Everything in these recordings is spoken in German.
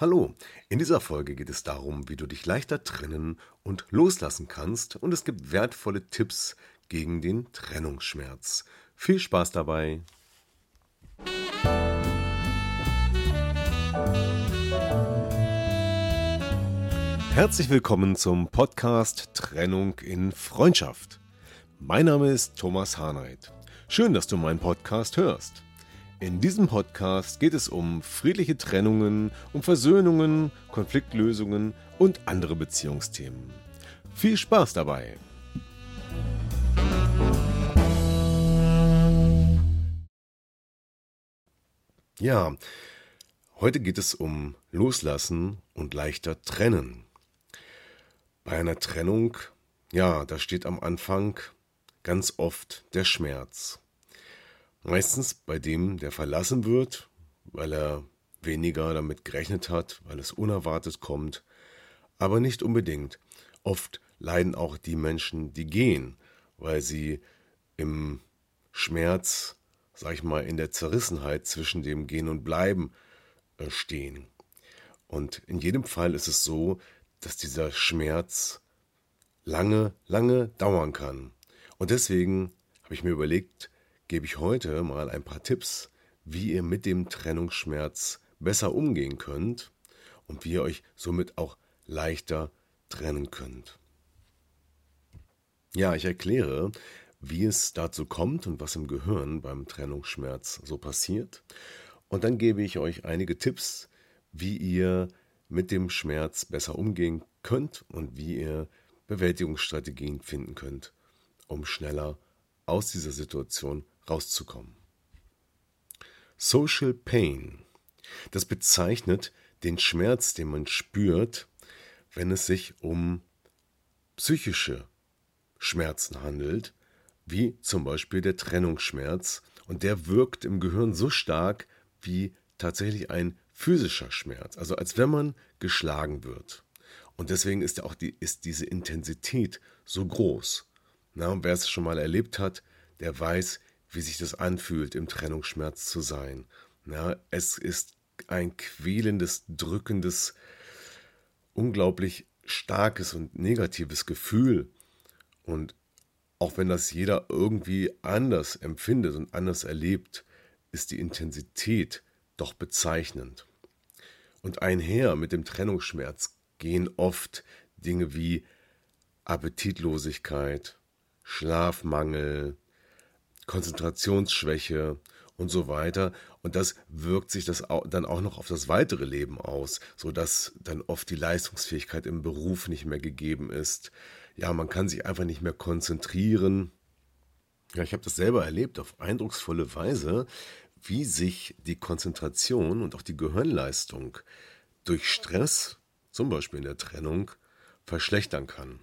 Hallo, in dieser Folge geht es darum, wie du dich leichter trennen und loslassen kannst und es gibt wertvolle Tipps gegen den Trennungsschmerz. Viel Spaß dabei! Herzlich willkommen zum Podcast Trennung in Freundschaft. Mein Name ist Thomas Harnight. Schön, dass du meinen Podcast hörst. In diesem Podcast geht es um friedliche Trennungen, um Versöhnungen, Konfliktlösungen und andere Beziehungsthemen. Viel Spaß dabei! Ja, heute geht es um Loslassen und leichter Trennen. Bei einer Trennung, ja, da steht am Anfang ganz oft der Schmerz. Meistens bei dem, der verlassen wird, weil er weniger damit gerechnet hat, weil es unerwartet kommt, aber nicht unbedingt. Oft leiden auch die Menschen, die gehen, weil sie im Schmerz, sag ich mal, in der Zerrissenheit zwischen dem Gehen und Bleiben äh, stehen. Und in jedem Fall ist es so, dass dieser Schmerz lange, lange dauern kann. Und deswegen habe ich mir überlegt, gebe ich heute mal ein paar Tipps, wie ihr mit dem Trennungsschmerz besser umgehen könnt und wie ihr euch somit auch leichter trennen könnt. Ja, ich erkläre, wie es dazu kommt und was im Gehirn beim Trennungsschmerz so passiert. Und dann gebe ich euch einige Tipps, wie ihr mit dem Schmerz besser umgehen könnt und wie ihr Bewältigungsstrategien finden könnt, um schneller aus dieser Situation rauszukommen. Social Pain. Das bezeichnet den Schmerz, den man spürt, wenn es sich um psychische Schmerzen handelt, wie zum Beispiel der Trennungsschmerz, und der wirkt im Gehirn so stark wie tatsächlich ein physischer Schmerz, also als wenn man geschlagen wird. Und deswegen ist auch die, ist diese Intensität so groß. Na, und wer es schon mal erlebt hat, der weiß, wie sich das anfühlt, im Trennungsschmerz zu sein. Ja, es ist ein quälendes, drückendes, unglaublich starkes und negatives Gefühl. Und auch wenn das jeder irgendwie anders empfindet und anders erlebt, ist die Intensität doch bezeichnend. Und einher mit dem Trennungsschmerz gehen oft Dinge wie Appetitlosigkeit, Schlafmangel, Konzentrationsschwäche und so weiter. Und das wirkt sich das dann auch noch auf das weitere Leben aus, sodass dann oft die Leistungsfähigkeit im Beruf nicht mehr gegeben ist. Ja, man kann sich einfach nicht mehr konzentrieren. Ja, ich habe das selber erlebt auf eindrucksvolle Weise, wie sich die Konzentration und auch die Gehirnleistung durch Stress, zum Beispiel in der Trennung, verschlechtern kann.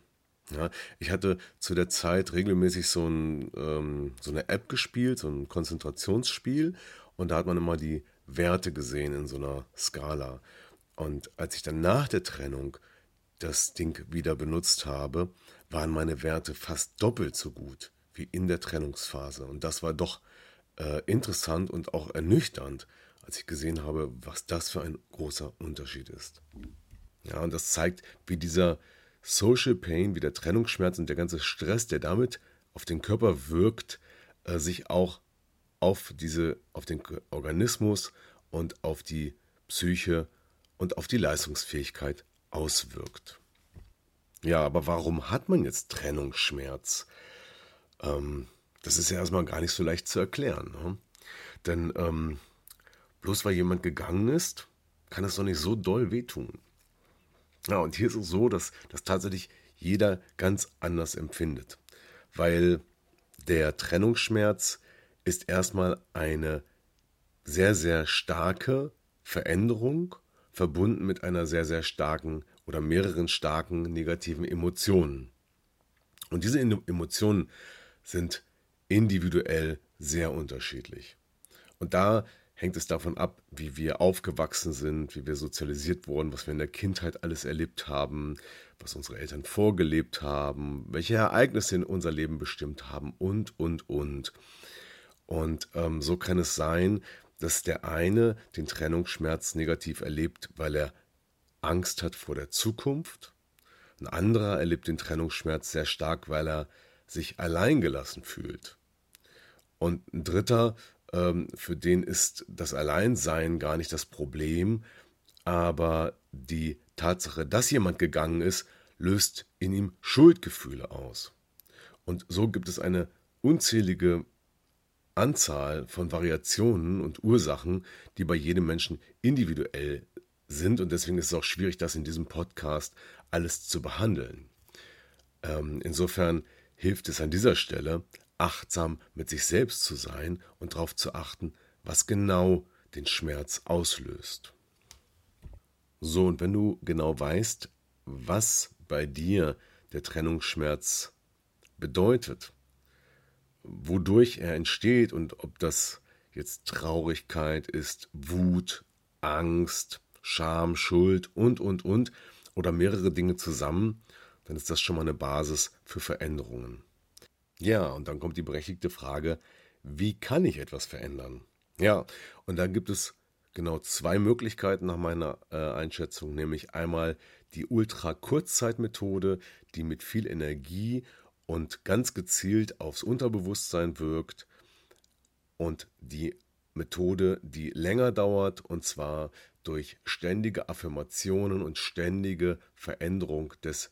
Ja, ich hatte zu der Zeit regelmäßig so, ein, ähm, so eine App gespielt, so ein Konzentrationsspiel. Und da hat man immer die Werte gesehen in so einer Skala. Und als ich dann nach der Trennung das Ding wieder benutzt habe, waren meine Werte fast doppelt so gut wie in der Trennungsphase. Und das war doch äh, interessant und auch ernüchternd, als ich gesehen habe, was das für ein großer Unterschied ist. Ja, und das zeigt, wie dieser Social Pain, wie der Trennungsschmerz und der ganze Stress, der damit auf den Körper wirkt, äh, sich auch auf diese, auf den Organismus und auf die Psyche und auf die Leistungsfähigkeit auswirkt. Ja, aber warum hat man jetzt Trennungsschmerz? Ähm, das ist ja erstmal gar nicht so leicht zu erklären. Ne? Denn ähm, bloß weil jemand gegangen ist, kann es doch nicht so doll wehtun. Ja, und hier ist es so, dass das tatsächlich jeder ganz anders empfindet. Weil der Trennungsschmerz ist erstmal eine sehr, sehr starke Veränderung verbunden mit einer sehr, sehr starken oder mehreren starken negativen Emotionen. Und diese Emotionen sind individuell sehr unterschiedlich. Und da hängt es davon ab, wie wir aufgewachsen sind, wie wir sozialisiert wurden, was wir in der Kindheit alles erlebt haben, was unsere Eltern vorgelebt haben, welche Ereignisse in unser Leben bestimmt haben und, und, und. Und ähm, so kann es sein, dass der eine den Trennungsschmerz negativ erlebt, weil er Angst hat vor der Zukunft. Ein anderer erlebt den Trennungsschmerz sehr stark, weil er sich alleingelassen fühlt. Und ein dritter, für den ist das Alleinsein gar nicht das Problem, aber die Tatsache, dass jemand gegangen ist, löst in ihm Schuldgefühle aus. Und so gibt es eine unzählige Anzahl von Variationen und Ursachen, die bei jedem Menschen individuell sind. Und deswegen ist es auch schwierig, das in diesem Podcast alles zu behandeln. Ähm, insofern hilft es an dieser Stelle, achtsam mit sich selbst zu sein und darauf zu achten, was genau den Schmerz auslöst. So, und wenn du genau weißt, was bei dir der Trennungsschmerz bedeutet, wodurch er entsteht und ob das jetzt Traurigkeit ist, Wut, Angst, Scham, Schuld und, und, und oder mehrere Dinge zusammen, dann ist das schon mal eine Basis für Veränderungen. Ja, und dann kommt die berechtigte Frage, wie kann ich etwas verändern? Ja, und dann gibt es genau zwei Möglichkeiten nach meiner äh, Einschätzung, nämlich einmal die Ultra-Kurzzeitmethode, die mit viel Energie und ganz gezielt aufs Unterbewusstsein wirkt und die Methode, die länger dauert und zwar durch ständige Affirmationen und ständige Veränderung des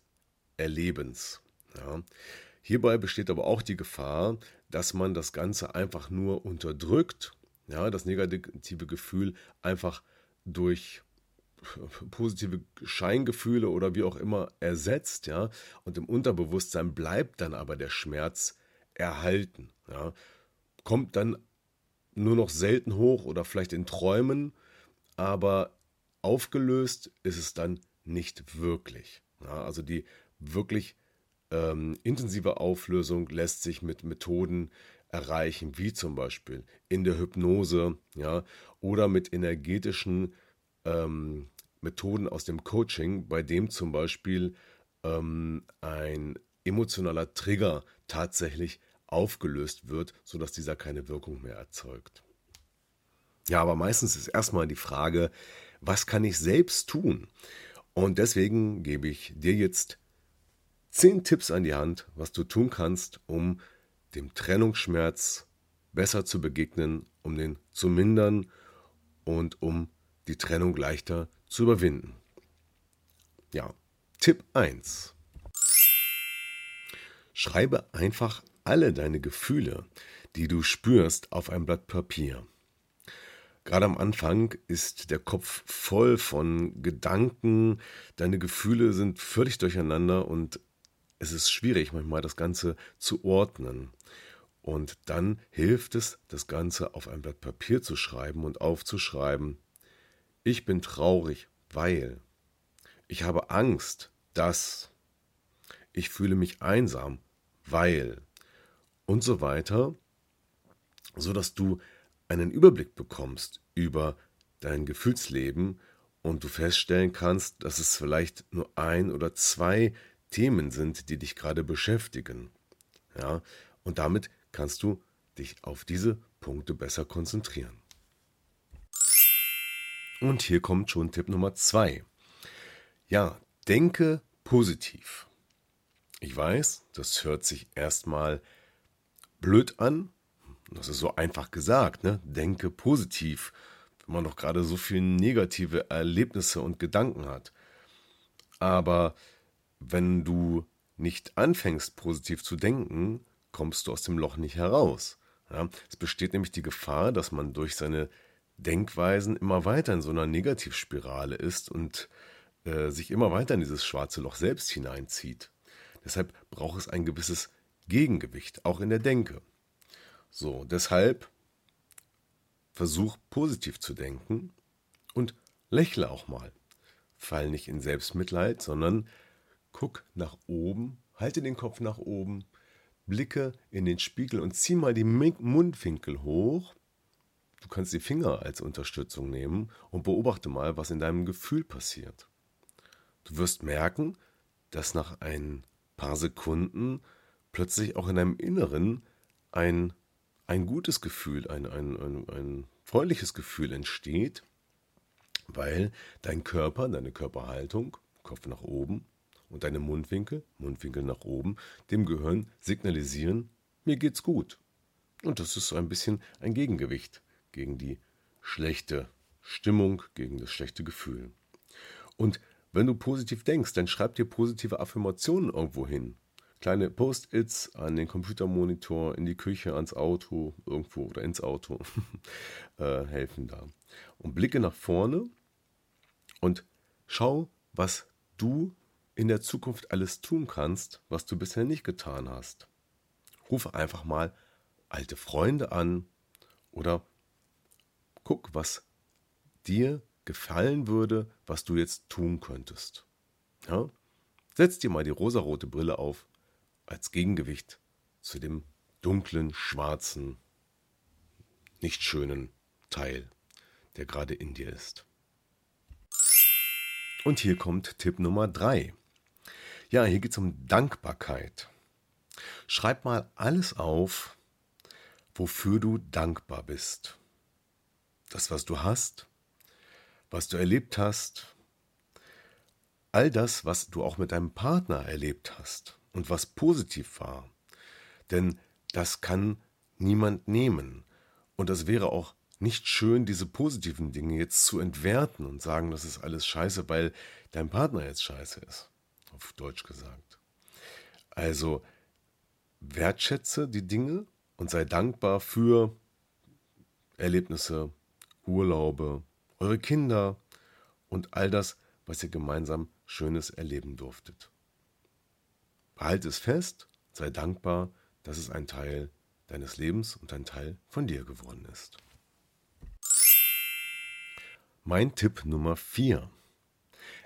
Erlebens. Ja. Hierbei besteht aber auch die Gefahr, dass man das Ganze einfach nur unterdrückt, ja, das negative Gefühl einfach durch positive Scheingefühle oder wie auch immer ersetzt, ja, und im Unterbewusstsein bleibt dann aber der Schmerz erhalten, ja, kommt dann nur noch selten hoch oder vielleicht in Träumen, aber aufgelöst ist es dann nicht wirklich. Ja, also die wirklich ähm, intensive Auflösung lässt sich mit Methoden erreichen, wie zum Beispiel in der Hypnose, ja, oder mit energetischen ähm, Methoden aus dem Coaching, bei dem zum Beispiel ähm, ein emotionaler Trigger tatsächlich aufgelöst wird, sodass dieser keine Wirkung mehr erzeugt. Ja, aber meistens ist erstmal die Frage, was kann ich selbst tun? Und deswegen gebe ich dir jetzt zehn Tipps an die Hand, was du tun kannst, um dem Trennungsschmerz besser zu begegnen, um den zu mindern und um die Trennung leichter zu überwinden. Ja, Tipp 1. Schreibe einfach alle deine Gefühle, die du spürst, auf ein Blatt Papier. Gerade am Anfang ist der Kopf voll von Gedanken, deine Gefühle sind völlig durcheinander und es ist schwierig manchmal das Ganze zu ordnen. Und dann hilft es, das Ganze auf ein Blatt Papier zu schreiben und aufzuschreiben. Ich bin traurig, weil. Ich habe Angst, dass. Ich fühle mich einsam, weil. Und so weiter, so dass du einen Überblick bekommst über dein Gefühlsleben und du feststellen kannst, dass es vielleicht nur ein oder zwei Themen sind, die dich gerade beschäftigen. Ja, und damit kannst du dich auf diese Punkte besser konzentrieren. Und hier kommt schon Tipp Nummer zwei. Ja, denke positiv. Ich weiß, das hört sich erstmal blöd an. Das ist so einfach gesagt, ne? Denke positiv, wenn man doch gerade so viele negative Erlebnisse und Gedanken hat. Aber wenn du nicht anfängst, positiv zu denken, kommst du aus dem Loch nicht heraus. Ja, es besteht nämlich die Gefahr, dass man durch seine Denkweisen immer weiter in so einer Negativspirale ist und äh, sich immer weiter in dieses schwarze Loch selbst hineinzieht. Deshalb braucht es ein gewisses Gegengewicht, auch in der Denke. So, deshalb versuch positiv zu denken und lächle auch mal. Fall nicht in Selbstmitleid, sondern guck nach oben, halte den Kopf nach oben, blicke in den Spiegel und zieh mal die Mundwinkel hoch. Du kannst die Finger als Unterstützung nehmen und beobachte mal, was in deinem Gefühl passiert. Du wirst merken, dass nach ein paar Sekunden plötzlich auch in deinem Inneren ein, ein gutes Gefühl, ein, ein, ein, ein freundliches Gefühl entsteht, weil dein Körper, deine Körperhaltung, Kopf nach oben und deine Mundwinkel, Mundwinkel nach oben, dem Gehirn signalisieren, mir geht's gut. Und das ist so ein bisschen ein Gegengewicht gegen die schlechte Stimmung, gegen das schlechte Gefühl. Und wenn du positiv denkst, dann schreib dir positive Affirmationen irgendwo hin. Kleine Post-its an den Computermonitor, in die Küche, ans Auto, irgendwo oder ins Auto äh, helfen da. Und blicke nach vorne und schau, was du in der Zukunft alles tun kannst, was du bisher nicht getan hast. Rufe einfach mal alte Freunde an oder guck, was dir gefallen würde, was du jetzt tun könntest. Ja? Setz dir mal die rosarote Brille auf als Gegengewicht zu dem dunklen, schwarzen, nicht schönen Teil, der gerade in dir ist. Und hier kommt Tipp Nummer 3. Ja, hier geht es um Dankbarkeit. Schreib mal alles auf, wofür du dankbar bist. Das, was du hast, was du erlebt hast, all das, was du auch mit deinem Partner erlebt hast und was positiv war. Denn das kann niemand nehmen. Und das wäre auch nicht schön, diese positiven Dinge jetzt zu entwerten und sagen, das ist alles scheiße, weil dein Partner jetzt scheiße ist. Auf Deutsch gesagt. Also wertschätze die Dinge und sei dankbar für Erlebnisse, Urlaube, eure Kinder und all das, was ihr gemeinsam Schönes erleben durftet. Behalte es fest, sei dankbar, dass es ein Teil deines Lebens und ein Teil von dir geworden ist. Mein Tipp Nummer 4.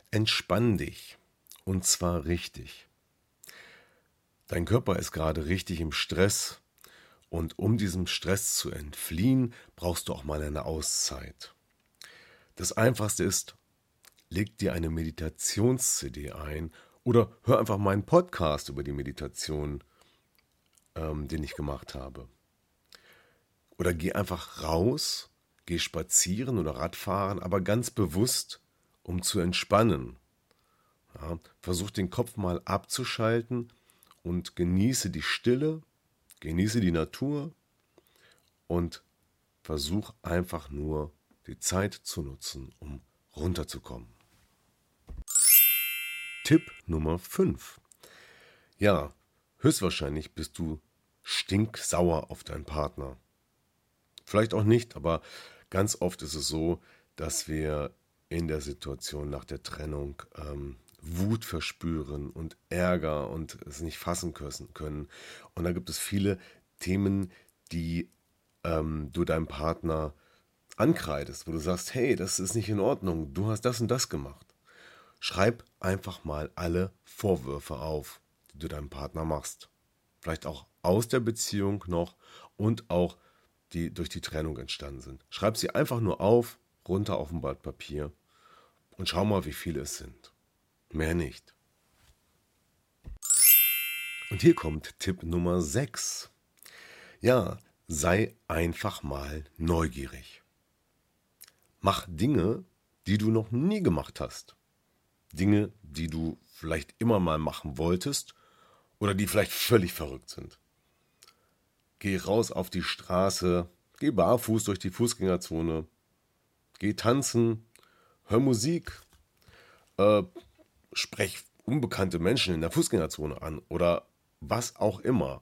Entspann dich. Und zwar richtig. Dein Körper ist gerade richtig im Stress und um diesem Stress zu entfliehen, brauchst du auch mal eine Auszeit. Das Einfachste ist, leg dir eine Meditations-CD ein oder hör einfach meinen Podcast über die Meditation, ähm, den ich gemacht habe. Oder geh einfach raus, geh spazieren oder Radfahren, aber ganz bewusst, um zu entspannen. Ja, versuch den Kopf mal abzuschalten und genieße die Stille, genieße die Natur und versuch einfach nur die Zeit zu nutzen, um runterzukommen. Tipp Nummer 5. Ja, höchstwahrscheinlich bist du stinksauer auf deinen Partner. Vielleicht auch nicht, aber ganz oft ist es so, dass wir in der Situation nach der Trennung ähm, Wut verspüren und Ärger und es nicht fassen können. Und da gibt es viele Themen, die ähm, du deinem Partner ankreidest, wo du sagst, hey, das ist nicht in Ordnung, du hast das und das gemacht. Schreib einfach mal alle Vorwürfe auf, die du deinem Partner machst. Vielleicht auch aus der Beziehung noch und auch die durch die Trennung entstanden sind. Schreib sie einfach nur auf, runter auf ein Blatt Papier und schau mal, wie viele es sind. Mehr nicht. Und hier kommt Tipp Nummer 6. Ja, sei einfach mal neugierig. Mach Dinge, die du noch nie gemacht hast. Dinge, die du vielleicht immer mal machen wolltest oder die vielleicht völlig verrückt sind. Geh raus auf die Straße, geh barfuß durch die Fußgängerzone, geh tanzen, hör Musik, äh, sprech unbekannte Menschen in der Fußgängerzone an oder was auch immer.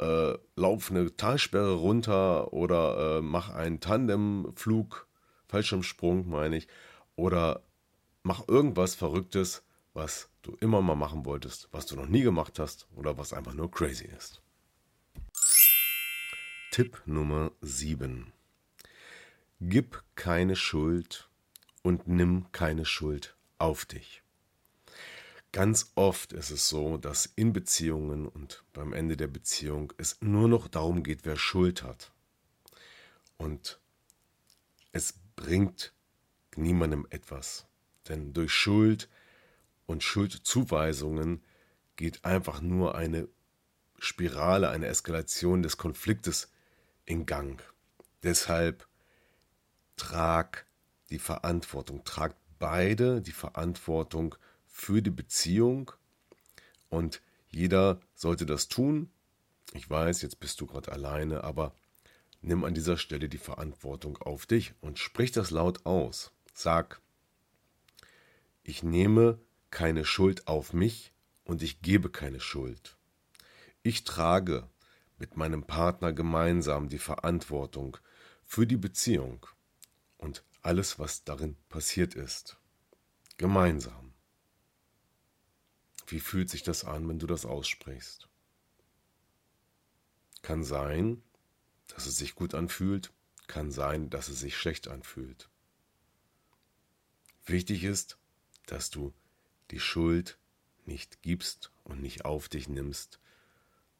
Äh, lauf eine Talsperre runter oder äh, mach einen Tandemflug, Fallschirmsprung meine ich, oder Mach irgendwas Verrücktes, was du immer mal machen wolltest, was du noch nie gemacht hast oder was einfach nur crazy ist. Tipp Nummer 7. Gib keine Schuld und nimm keine Schuld auf dich. Ganz oft ist es so, dass in Beziehungen und beim Ende der Beziehung es nur noch darum geht, wer Schuld hat. Und es bringt niemandem etwas. Denn durch Schuld und Schuldzuweisungen geht einfach nur eine Spirale, eine Eskalation des Konfliktes in Gang. Deshalb trag die Verantwortung, tragt beide die Verantwortung für die Beziehung und jeder sollte das tun. Ich weiß, jetzt bist du gerade alleine, aber nimm an dieser Stelle die Verantwortung auf dich und sprich das laut aus. Sag, ich nehme keine Schuld auf mich und ich gebe keine Schuld. Ich trage mit meinem Partner gemeinsam die Verantwortung für die Beziehung und alles, was darin passiert ist. Gemeinsam. Wie fühlt sich das an, wenn du das aussprichst? Kann sein, dass es sich gut anfühlt, kann sein, dass es sich schlecht anfühlt. Wichtig ist, dass du die Schuld nicht gibst und nicht auf dich nimmst,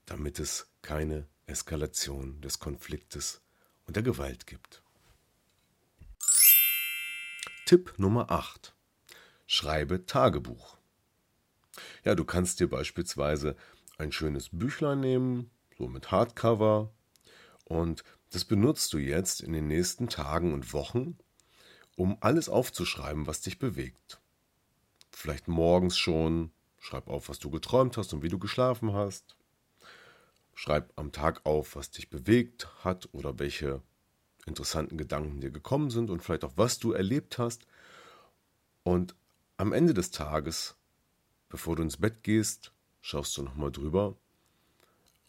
damit es keine Eskalation des Konfliktes und der Gewalt gibt. Tipp Nummer 8. Schreibe Tagebuch. Ja, du kannst dir beispielsweise ein schönes Büchlein nehmen, so mit Hardcover, und das benutzt du jetzt in den nächsten Tagen und Wochen, um alles aufzuschreiben, was dich bewegt. Vielleicht morgens schon, schreib auf, was du geträumt hast und wie du geschlafen hast. Schreib am Tag auf, was dich bewegt hat oder welche interessanten Gedanken dir gekommen sind und vielleicht auch, was du erlebt hast. Und am Ende des Tages Bevor du ins Bett gehst, schaust du nochmal drüber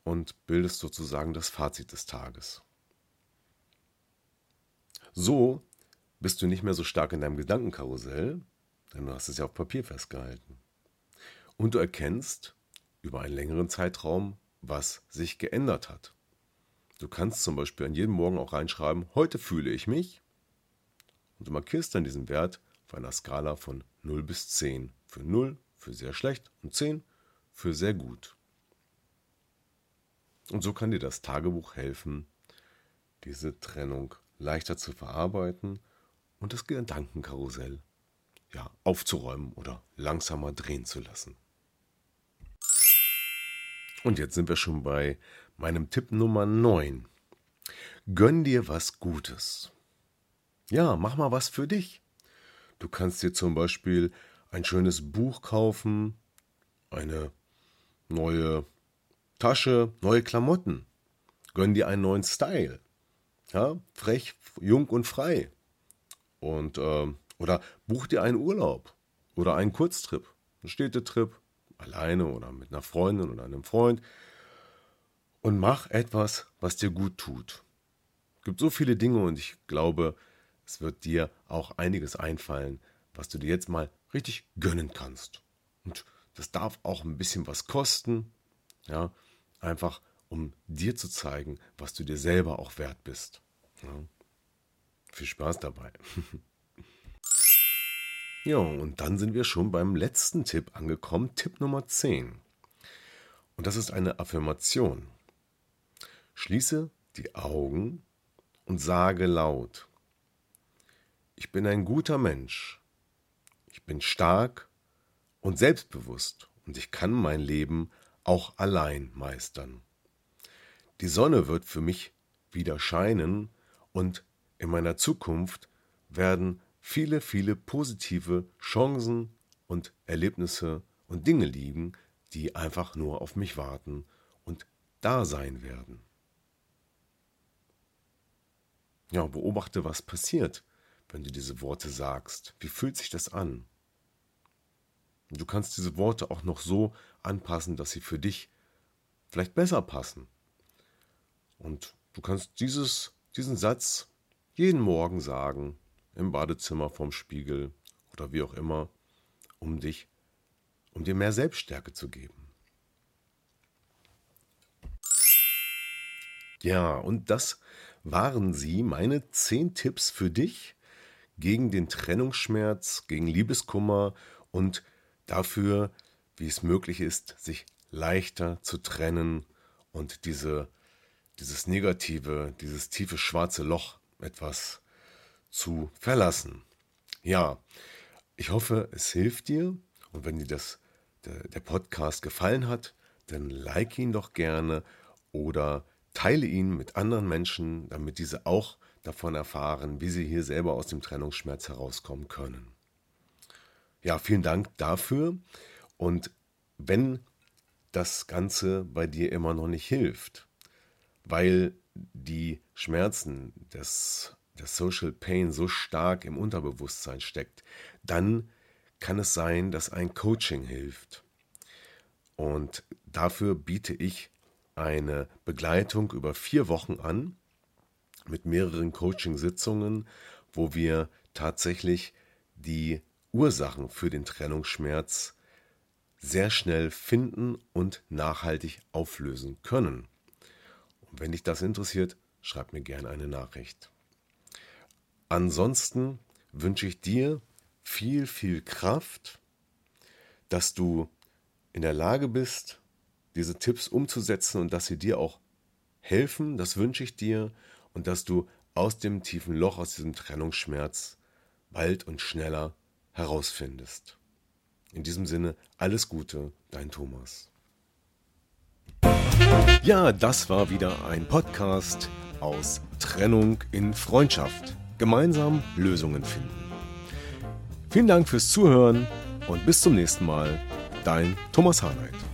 und bildest sozusagen das Fazit des Tages. So bist du nicht mehr so stark in deinem Gedankenkarussell, denn du hast es ja auf Papier festgehalten. Und du erkennst über einen längeren Zeitraum, was sich geändert hat. Du kannst zum Beispiel an jedem Morgen auch reinschreiben, heute fühle ich mich. Und du markierst dann diesen Wert auf einer Skala von 0 bis 10. Für 0 für sehr schlecht und 10 für sehr gut. Und so kann dir das Tagebuch helfen, diese Trennung leichter zu verarbeiten und das Gedankenkarussell ja, aufzuräumen oder langsamer drehen zu lassen. Und jetzt sind wir schon bei meinem Tipp Nummer 9. Gönn dir was Gutes. Ja, mach mal was für dich. Du kannst dir zum Beispiel ein schönes Buch kaufen, eine neue Tasche, neue Klamotten. Gönn dir einen neuen Style. Ja, frech, jung und frei. Und, äh, oder buch dir einen Urlaub oder einen Kurztrip, einen Städtetrip, alleine oder mit einer Freundin oder einem Freund. Und mach etwas, was dir gut tut. Es gibt so viele Dinge und ich glaube, es wird dir auch einiges einfallen, was du dir jetzt mal richtig gönnen kannst. Und das darf auch ein bisschen was kosten, ja, einfach um dir zu zeigen, was du dir selber auch wert bist. Ja. Viel Spaß dabei. ja, und dann sind wir schon beim letzten Tipp angekommen, Tipp Nummer 10. Und das ist eine Affirmation. Schließe die Augen und sage laut, ich bin ein guter Mensch bin stark und selbstbewusst und ich kann mein Leben auch allein meistern. Die Sonne wird für mich wieder scheinen und in meiner Zukunft werden viele, viele positive Chancen und Erlebnisse und Dinge liegen, die einfach nur auf mich warten und da sein werden. Ja, beobachte, was passiert, wenn du diese Worte sagst. Wie fühlt sich das an? Du kannst diese Worte auch noch so anpassen, dass sie für dich vielleicht besser passen. Und du kannst dieses, diesen Satz jeden Morgen sagen, im Badezimmer vorm Spiegel oder wie auch immer, um dich, um dir mehr Selbststärke zu geben. Ja, und das waren sie, meine zehn Tipps für dich, gegen den Trennungsschmerz, gegen Liebeskummer und dafür, wie es möglich ist, sich leichter zu trennen und diese, dieses negative, dieses tiefe schwarze Loch etwas zu verlassen. Ja, ich hoffe, es hilft dir und wenn dir das, der, der Podcast gefallen hat, dann like ihn doch gerne oder teile ihn mit anderen Menschen, damit diese auch davon erfahren, wie sie hier selber aus dem Trennungsschmerz herauskommen können. Ja, vielen Dank dafür. Und wenn das Ganze bei dir immer noch nicht hilft, weil die Schmerzen des, der Social Pain so stark im Unterbewusstsein steckt, dann kann es sein, dass ein Coaching hilft. Und dafür biete ich eine Begleitung über vier Wochen an mit mehreren Coaching-Sitzungen, wo wir tatsächlich die Ursachen für den Trennungsschmerz sehr schnell finden und nachhaltig auflösen können. Und wenn dich das interessiert, schreib mir gerne eine Nachricht. Ansonsten wünsche ich dir viel, viel Kraft, dass du in der Lage bist, diese Tipps umzusetzen und dass sie dir auch helfen, das wünsche ich dir, und dass du aus dem tiefen Loch, aus diesem Trennungsschmerz bald und schneller herausfindest. In diesem Sinne, alles Gute, dein Thomas. Ja, das war wieder ein Podcast aus Trennung in Freundschaft. Gemeinsam Lösungen finden. Vielen Dank fürs Zuhören und bis zum nächsten Mal. Dein Thomas Harnight.